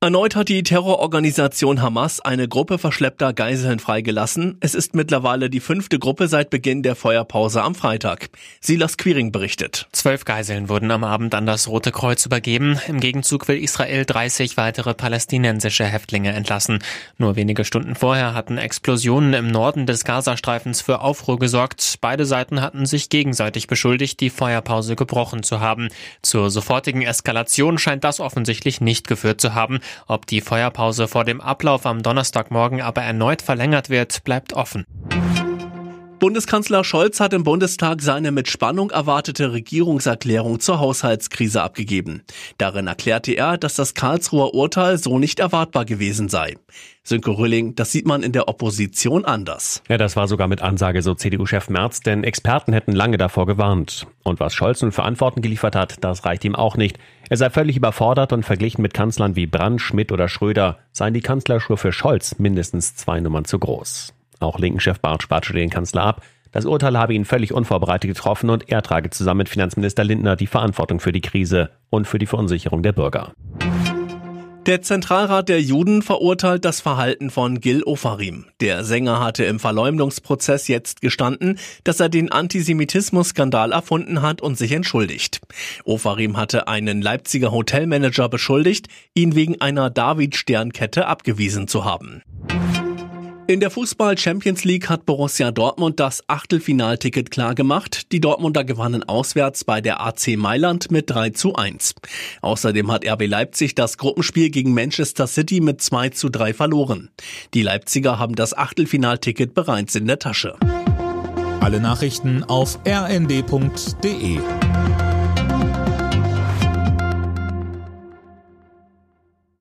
Erneut hat die Terrororganisation Hamas eine Gruppe verschleppter Geiseln freigelassen. Es ist mittlerweile die fünfte Gruppe seit Beginn der Feuerpause am Freitag. Silas Quiring berichtet. Zwölf Geiseln wurden am Abend an das Rote Kreuz übergeben. Im Gegenzug will Israel 30 weitere palästinensische Häftlinge entlassen. Nur wenige Stunden vorher hatten Explosionen im Norden des Gazastreifens für Aufruhr gesorgt. Beide Seiten hatten sich gegenseitig beschuldigt, die Feuerpause gebrochen zu haben. Zur sofortigen Eskalation scheint das offensichtlich nicht geführt zu haben. Ob die Feuerpause vor dem Ablauf am Donnerstagmorgen aber erneut verlängert wird, bleibt offen. Bundeskanzler Scholz hat im Bundestag seine mit Spannung erwartete Regierungserklärung zur Haushaltskrise abgegeben. Darin erklärte er, dass das Karlsruher Urteil so nicht erwartbar gewesen sei. Sönke Rülling, das sieht man in der Opposition anders. Ja, das war sogar mit Ansage so CDU-Chef Merz, denn Experten hätten lange davor gewarnt. Und was Scholz nun für Antworten geliefert hat, das reicht ihm auch nicht. Er sei völlig überfordert und verglichen mit Kanzlern wie Brandt, Schmidt oder Schröder seien die Kanzlerschuhe für Scholz mindestens zwei Nummern zu groß. Auch Linken-Chef Bartsch batschte den Kanzler ab. Das Urteil habe ihn völlig unvorbereitet getroffen und er trage zusammen mit Finanzminister Lindner die Verantwortung für die Krise und für die Verunsicherung der Bürger. Der Zentralrat der Juden verurteilt das Verhalten von Gil Ofarim. Der Sänger hatte im Verleumdungsprozess jetzt gestanden, dass er den Antisemitismus-Skandal erfunden hat und sich entschuldigt. Ofarim hatte einen Leipziger Hotelmanager beschuldigt, ihn wegen einer David-Sternkette abgewiesen zu haben. In der Fußball Champions League hat Borussia Dortmund das Achtelfinalticket klargemacht. Die Dortmunder gewannen auswärts bei der AC Mailand mit 3 zu 1. Außerdem hat RB Leipzig das Gruppenspiel gegen Manchester City mit 2 zu 3 verloren. Die Leipziger haben das Achtelfinalticket bereits in der Tasche. Alle Nachrichten auf rnd.de